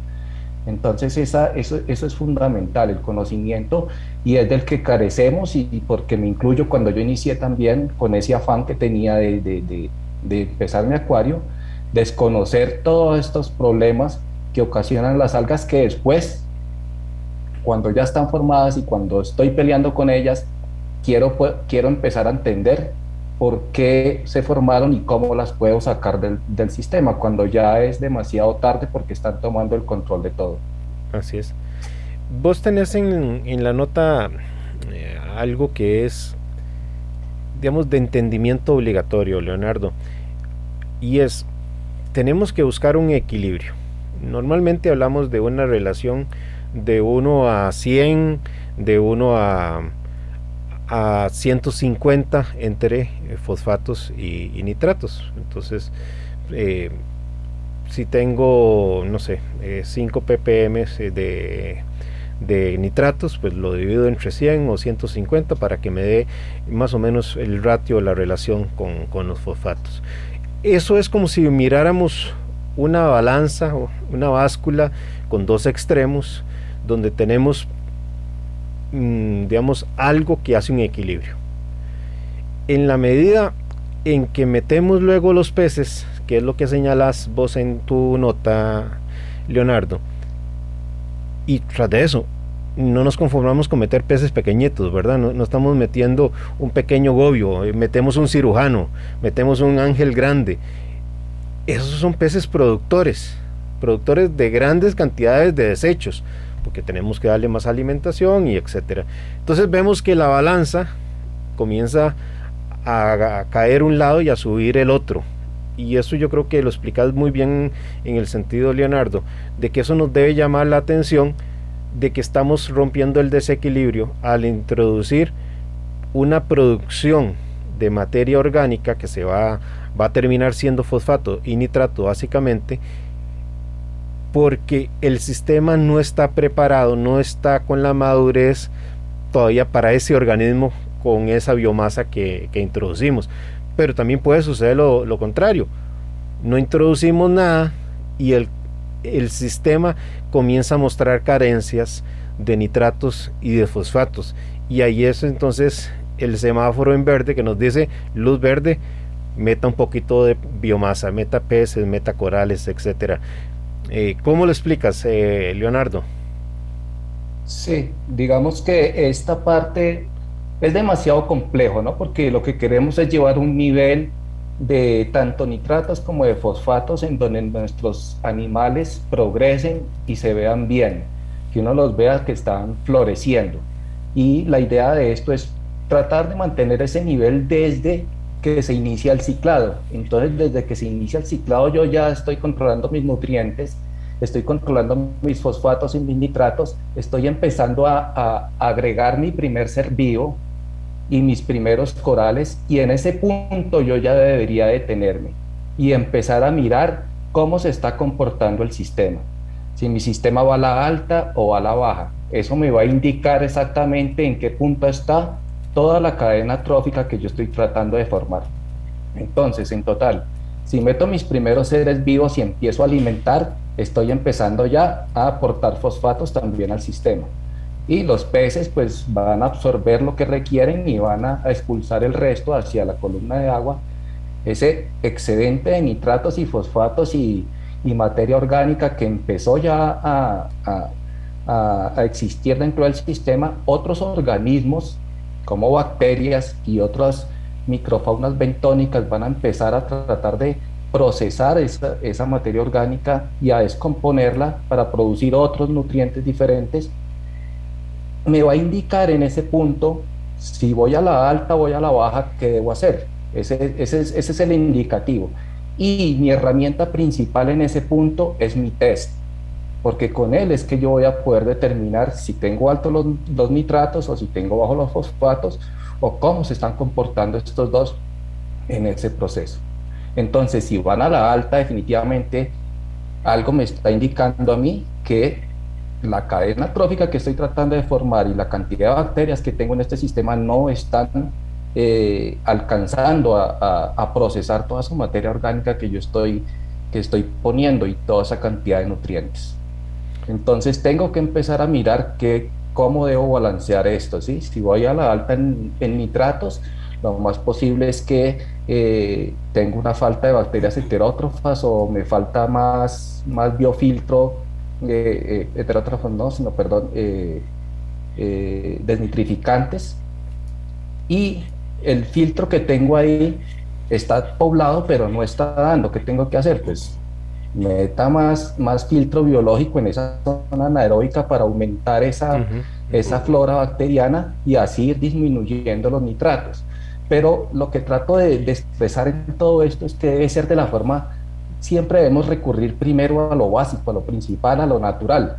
Entonces esa, eso, eso es fundamental, el conocimiento, y es del que carecemos, y, porque me incluyo cuando yo inicié también con ese afán que tenía de, de, de empezar mi acuario, desconocer todos estos problemas que ocasionan las algas que después, cuando ya están formadas y cuando estoy peleando con ellas, quiero, quiero empezar a entender por qué se formaron y cómo las puedo sacar del, del, sistema, cuando ya es demasiado tarde porque están tomando el control de todo. Así es. Vos tenés en, en la nota eh, algo que es, digamos, de entendimiento obligatorio, Leonardo, y es, tenemos que buscar un equilibrio. Normalmente hablamos de una relación de 1 a 100, de 1 a a 150 entre eh, fosfatos y, nitratos. Entonces, eh, si tengo, no sé, 5 eh, ppm de, de, nitratos, pues lo divido entre 100 o 150 para que me dé más o menos el ratio, la relación con, con los fosfatos. Eso es como si miráramos una balanza o una báscula con dos extremos donde tenemos Mm, digamos, algo que hace un equilibrio. En la medida en que metemos luego los peces, que es lo que señalas vos en tu nota, Leonardo, y tras de eso, no nos conformamos con meter peces pequeñitos, ¿verdad? No, estamos metiendo un pequeño gobio, eh, metemos un cirujano, metemos un ángel grande. Esos son peces productores, productores de grandes cantidades de desechos porque tenemos que darle más alimentación y etcétera. Entonces vemos que la balanza comienza a, caer un lado y a subir el otro. Y eso yo creo que lo explicas muy bien en el sentido, Leonardo, de que eso nos debe llamar la atención de que estamos rompiendo el desequilibrio al introducir una producción de materia orgánica que se va, va a terminar siendo fosfato y nitrato básicamente porque el sistema no está preparado, no está con la madurez todavía para ese organismo con esa biomasa que, introducimos. Pero también puede suceder lo, contrario. No introducimos nada y el, el sistema comienza a mostrar carencias de nitratos y de fosfatos. Y ahí es entonces el semáforo en verde que nos dice luz verde, meta un poquito de biomasa, meta peces, meta corales, etcétera. Eh, ¿Cómo lo explicas, eh, Leonardo? Sí, digamos que esta parte es demasiado complejo, ¿no? Porque lo que queremos es llevar un nivel de tanto nitratos como de fosfatos en donde nuestros animales progresen y se vean bien, que uno los vea que están floreciendo. Y la idea de esto es tratar de mantener ese nivel desde que se inicia el ciclado. Entonces, desde que se inicia el ciclado, yo ya estoy controlando mis nutrientes, estoy controlando mis fosfatos y mis nitratos, estoy empezando a, agregar mi primer ser vivo y mis primeros corales, y en ese punto yo ya debería detenerme y empezar a mirar cómo se está comportando el sistema. Si mi sistema va a la alta o a la baja. Eso me va a indicar exactamente en qué punto está toda la cadena trófica que yo estoy tratando de formar. Entonces, en total, si meto mis primeros seres vivos y empiezo a alimentar, estoy empezando ya a aportar fosfatos también al sistema. Y los peces pues van a absorber lo que requieren y van a, expulsar el resto hacia la columna de agua. Ese excedente de nitratos y fosfatos y, materia orgánica que empezó ya a, existir dentro del sistema, otros organismos como bacterias y otras microfaunas bentónicas van a empezar a tratar de procesar esa, esa, materia orgánica y a descomponerla para producir otros nutrientes diferentes, me va a indicar en ese punto si voy a la alta voy a la baja, qué debo hacer. Ese, es el indicativo. Y mi herramienta principal en ese punto es mi test porque con él es que yo voy a poder determinar si tengo altos los, nitratos o si tengo bajo los fosfatos o cómo se están comportando estos dos en ese proceso. Entonces, si van a la alta, definitivamente algo me está indicando a mí que la cadena trófica que estoy tratando de formar y la cantidad de bacterias que tengo en este sistema no están eh, alcanzando a, procesar toda esa materia orgánica que yo estoy, que estoy poniendo y toda esa cantidad de nutrientes. Entonces tengo que empezar a mirar que, cómo debo balancear esto. ¿sí? Si voy a la alta en, nitratos, lo más posible es que eh, tengo una falta de bacterias heterótrofas o me falta más, más biofiltro, eh, eh heterótrofos no, sino perdón, eh, desnitrificantes. Y el filtro que tengo ahí está poblado, pero no está dando. ¿Qué tengo que hacer? Pues meta más, más filtro biológico en esa zona anaeróbica para aumentar esa, esa flora bacteriana y así ir disminuyendo los nitratos. Pero lo que trato de, de, expresar en todo esto es que debe ser de la forma, siempre debemos recurrir primero a lo básico, a lo principal, a lo natural.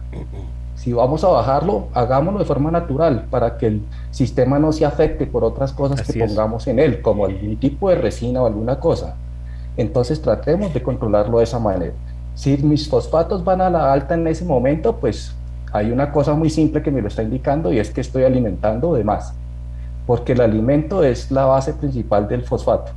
Si vamos a bajarlo, hagámoslo de forma natural para que el sistema no se afecte por otras cosas que pongamos en él, como algún tipo de resina o alguna cosa. Entonces tratemos de controlarlo de esa manera. Si mis fosfatos van a la alta en ese momento, pues hay una cosa muy simple que me lo está indicando y es que estoy alimentando de más, porque el alimento es la base principal del fosfato.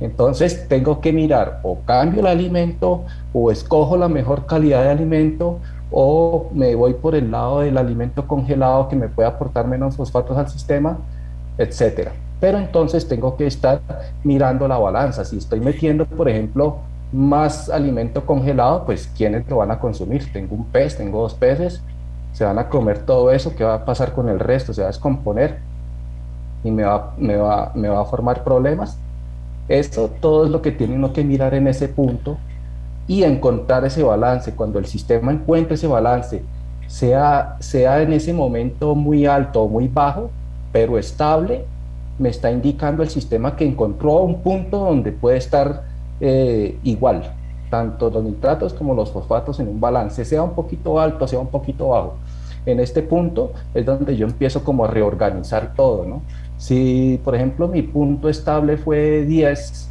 Entonces tengo que mirar o cambio el alimento o escojo la mejor calidad de alimento o me voy por el lado del alimento congelado que me puede aportar menos fosfatos al sistema, etcétera pero entonces tengo que estar mirando la balanza. Si estoy metiendo, por ejemplo, más alimento congelado, pues ¿quiénes lo van a consumir? Tengo un pez, tengo dos peces, se van a comer todo eso, ¿qué va a pasar con el resto? Se va a descomponer y me va, me va, me va a formar problemas. Eso todo es lo que tiene uno que mirar en ese punto y encontrar ese balance. Cuando el sistema encuentre ese balance, sea, sea en ese momento muy alto o muy bajo, pero estable, me está indicando el sistema que encontró un punto donde puede estar eh, igual, tanto los nitratos como los fosfatos en un balance, sea un poquito alto, sea un poquito bajo. En este punto es donde yo empiezo como a reorganizar todo, ¿no? Si, por ejemplo, mi punto estable fue 10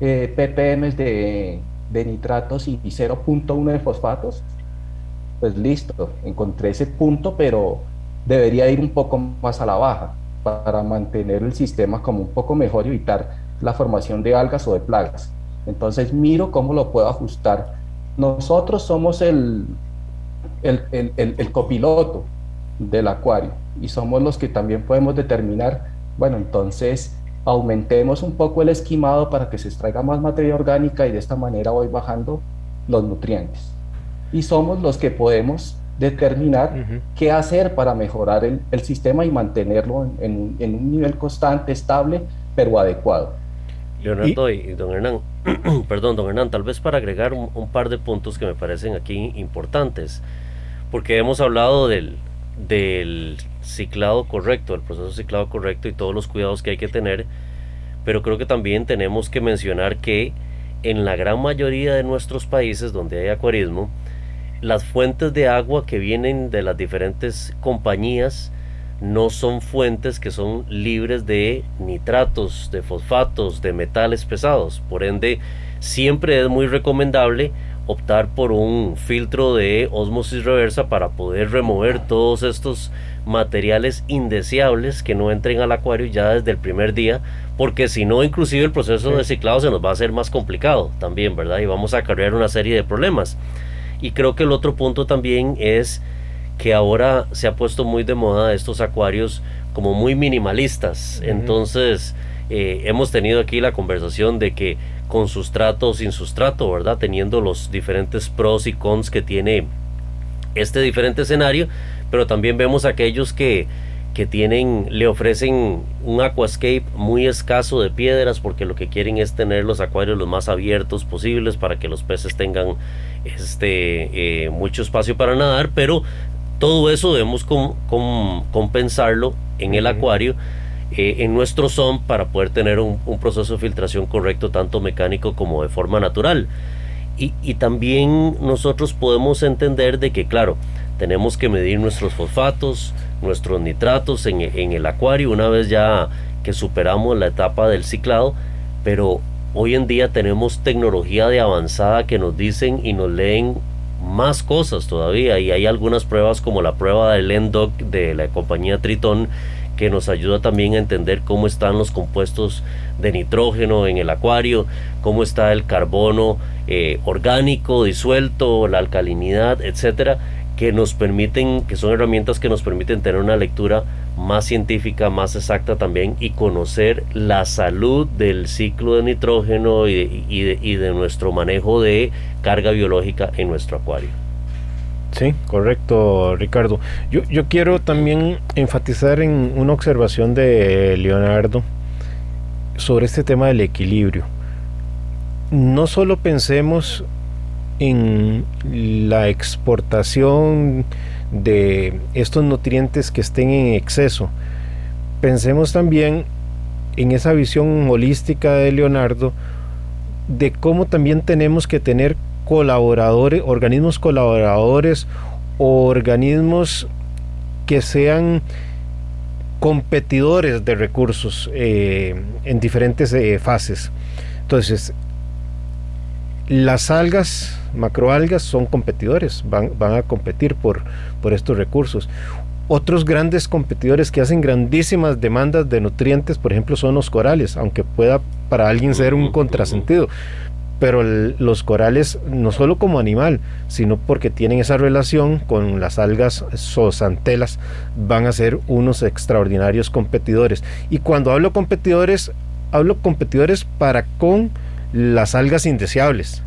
eh, ppm de, de nitratos y 0.1 de fosfatos, pues listo, encontré ese punto, pero debería ir un poco más a la baja para mantener el sistema como un poco mejor y evitar la formación de algas o de plagas. Entonces miro cómo lo puedo ajustar. Nosotros somos el, el, el, el, copiloto del acuario y somos los que también podemos determinar, bueno, entonces aumentemos un poco el esquimado para que se extraiga más materia orgánica y de esta manera voy bajando los nutrientes. Y somos los que podemos determinar qué hacer para mejorar el, el sistema y mantenerlo en, en, un nivel constante, estable, pero adecuado. Leonardo y, don Hernán, perdón, don Hernán, tal vez para agregar un, par de puntos que me parecen aquí importantes, porque hemos hablado del, del ciclado correcto, el proceso ciclado correcto y todos los cuidados que hay que tener, pero creo que también tenemos que mencionar que en la gran mayoría de nuestros países donde hay acuarismo, las fuentes de agua que vienen de las diferentes compañías no son fuentes que son libres de nitratos, de fosfatos, de metales pesados. Por ende, siempre es muy recomendable optar por un filtro de osmosis reversa para poder remover todos estos materiales indeseables que no entren al acuario ya desde el primer día, porque si no, inclusive el proceso de ciclado se nos va a hacer más complicado también, ¿verdad? Y vamos a acarrear una serie de problemas. Y creo que el otro punto también es que ahora se ha puesto muy de moda estos acuarios como muy minimalistas. Entonces, eh, hemos tenido aquí la conversación de que con sustrato o sin sustrato, ¿verdad? Teniendo los diferentes pros y cons que tiene este diferente escenario, pero también vemos aquellos que, que tienen, le ofrecen un aquascape muy escaso de piedras porque lo que quieren es tener los acuarios los más abiertos posibles para que los peces tengan este eh, mucho espacio para nadar, pero todo eso debemos compensarlo en el acuario eh, en nuestro son para poder tener un, proceso de filtración correcto, tanto mecánico como de forma natural. Y, también nosotros podemos entender de que, claro, tenemos que medir nuestros fosfatos, nuestros nitratos en, en el acuario una vez ya que superamos la etapa del ciclado, pero hoy en día tenemos tecnología de avanzada que nos dicen y nos leen más cosas todavía. Y hay algunas pruebas como la prueba del ENDOC de la compañía Triton que nos ayuda también a entender cómo están los compuestos de nitrógeno en el acuario, cómo está el carbono eh, orgánico disuelto, la alcalinidad, etcétera, que nos permiten, que son herramientas que nos permiten tener una lectura más científica, más exacta también y conocer la salud del ciclo de nitrógeno y y de nuestro manejo de carga biológica en nuestro acuario. Sí, correcto, Ricardo. Yo, yo quiero también enfatizar en una observación de Leonardo sobre este tema del equilibrio. No solo pensemos en la exportación de estos nutrientes que estén en exceso, pensemos también en esa visión holística de Leonardo de cómo también tenemos que tener colaboradores, organismos colaboradores o organismos que sean competidores de recursos eh, en diferentes eh, fases. Entonces, las algas, macroalgas, son competidores, van, van a competir por, por estos recursos. Otros grandes competidores que hacen grandísimas demandas de nutrientes, por ejemplo, son los corales, aunque pueda para alguien ser un contrasentido pero los corales no solo como animal, sino porque tienen esa relación con las algas zoosantelas, van a ser unos extraordinarios competidores. Y cuando hablo competidores, hablo competidores para con las algas indeseables.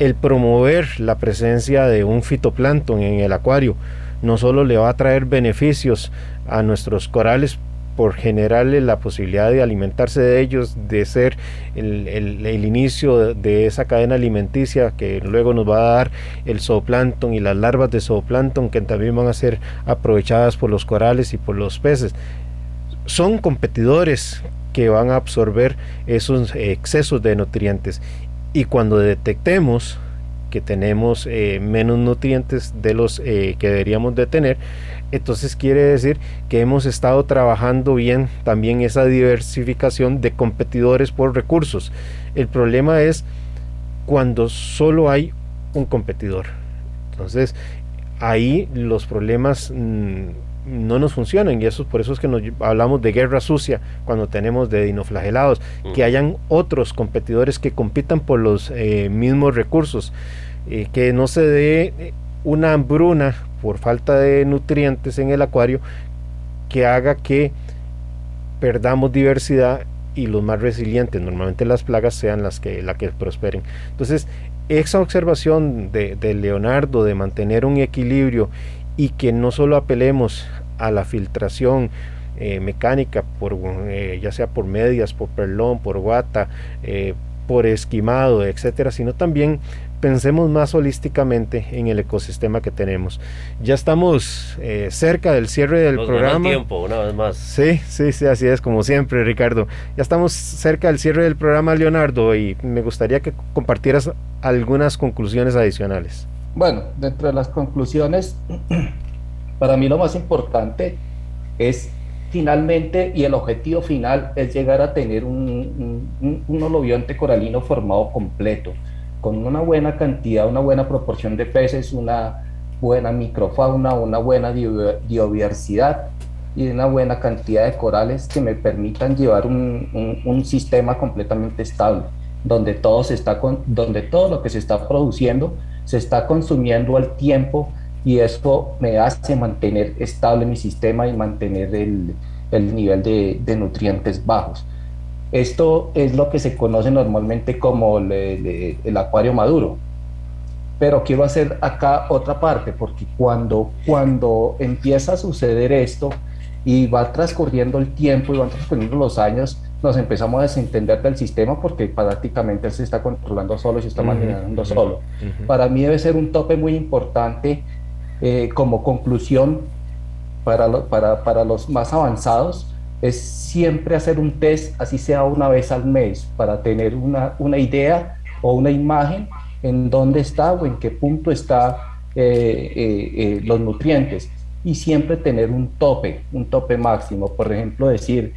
El promover la presencia de un fitoplancton en el acuario no solo le va a traer beneficios a nuestros corales por generarle la posibilidad de alimentarse de ellos, de ser el, inicio de esa cadena alimenticia que luego nos va a dar el zooplancton y las larvas de zooplancton que también van a ser aprovechadas por los corales y por los peces. Son competidores que van a absorber esos excesos de nutrientes y cuando detectemos que tenemos eh, menos nutrientes de los eh, que deberíamos de tener, entonces quiere decir que hemos estado trabajando bien también esa diversificación de competidores por recursos. El problema es cuando solo hay un competidor. Entonces ahí los problemas mm, no nos funcionan y eso por eso es que nos hablamos de guerra sucia cuando tenemos de dinoflagelados, que hayan otros competidores que compitan por los eh, mismos recursos. Que no se dé una hambruna por falta de nutrientes en el acuario que haga que perdamos diversidad y los más resilientes, normalmente las plagas, sean las que, la que prosperen. Entonces, esa observación de, Leonardo de mantener un equilibrio y que no solo apelemos a la filtración eh, mecánica, por, eh, ya sea por medias, por perlón, por guata, eh, por esquimado, etcétera, sino también pensemos más holísticamente en el ecosistema que tenemos. Ya estamos eh, cerca del cierre del programa. tiempo, una vez más. Sí, sí, sí, así es, como siempre, Ricardo. Ya estamos cerca del cierre del programa, Leonardo, y me gustaría que compartieras algunas conclusiones adicionales. Bueno, dentro de las conclusiones, para mí lo más importante es finalmente, y el objetivo final es llegar a tener un, un, un coralino formado completo, con una buena cantidad, una buena proporción de peces, una buena microfauna, una buena biodiversidad y una buena cantidad de corales que me permitan llevar un, un sistema completamente estable, donde todo, se está donde todo lo que se está produciendo se está consumiendo al tiempo y eso me hace mantener estable mi sistema y mantener el, el nivel de, de, nutrientes bajos. Esto es lo que se conoce normalmente como el, el, acuario maduro. Pero quiero hacer acá otra parte, porque cuando, cuando empieza a suceder esto y va transcurriendo el tiempo y van transcurriendo los años, nos empezamos a desentender del sistema porque prácticamente se está controlando solo y se está manejando solo. Para mí debe ser un tope muy importante eh, como conclusión para, para, para, los más avanzados es siempre hacer un test, así sea una vez al mes, para tener una, una idea o una imagen en dónde está o en qué punto está eh, eh, los nutrientes y siempre tener un tope, un tope máximo. Por ejemplo, decir,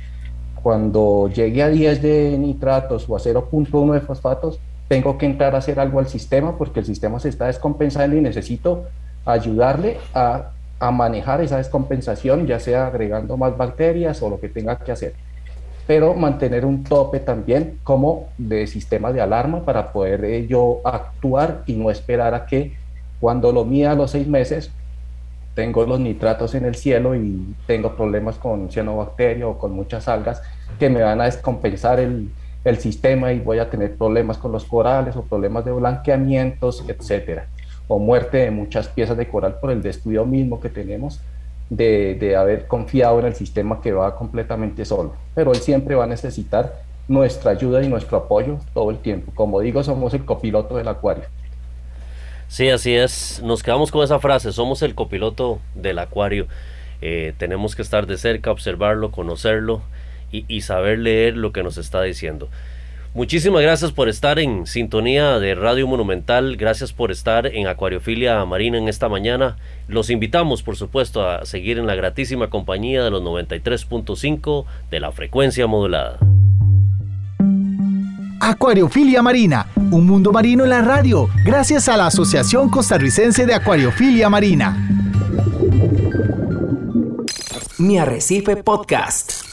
cuando llegue a 10 de nitratos o a 0.1 de fosfatos, tengo que entrar a hacer algo al sistema porque el sistema se está descompensando y necesito ayudarle a, a, manejar esa descompensación, ya sea agregando más bacterias o lo que tenga que hacer. Pero mantener un tope también como de sistema de alarma para poder eh, yo actuar y no esperar a que cuando lo mida a los seis meses tengo los nitratos en el cielo y tengo problemas con cianobacteria o con muchas algas que me van a descompensar el, el sistema y voy a tener problemas con los corales o problemas de blanqueamientos, etcétera o muerte de muchas piezas de coral por el descuido mismo que tenemos de, de, haber confiado en el sistema que va completamente solo. Pero él siempre va a necesitar nuestra ayuda y nuestro apoyo todo el tiempo. Como digo, somos el copiloto del acuario. Sí, así es. Nos quedamos con esa frase, somos el copiloto del acuario. Eh, tenemos que estar de cerca, observarlo, conocerlo y, y saber leer lo que nos está diciendo. Muchísimas gracias por estar en sintonía de Radio Monumental, gracias por estar en Acuariofilia Marina en esta mañana. Los invitamos, por supuesto, a seguir en la gratísima compañía de los 93.5 de la frecuencia modulada. Acuariofilia Marina, un mundo marino en la radio, gracias a la Asociación Costarricense de Acuariofilia Marina. Mi Arrecife Podcast.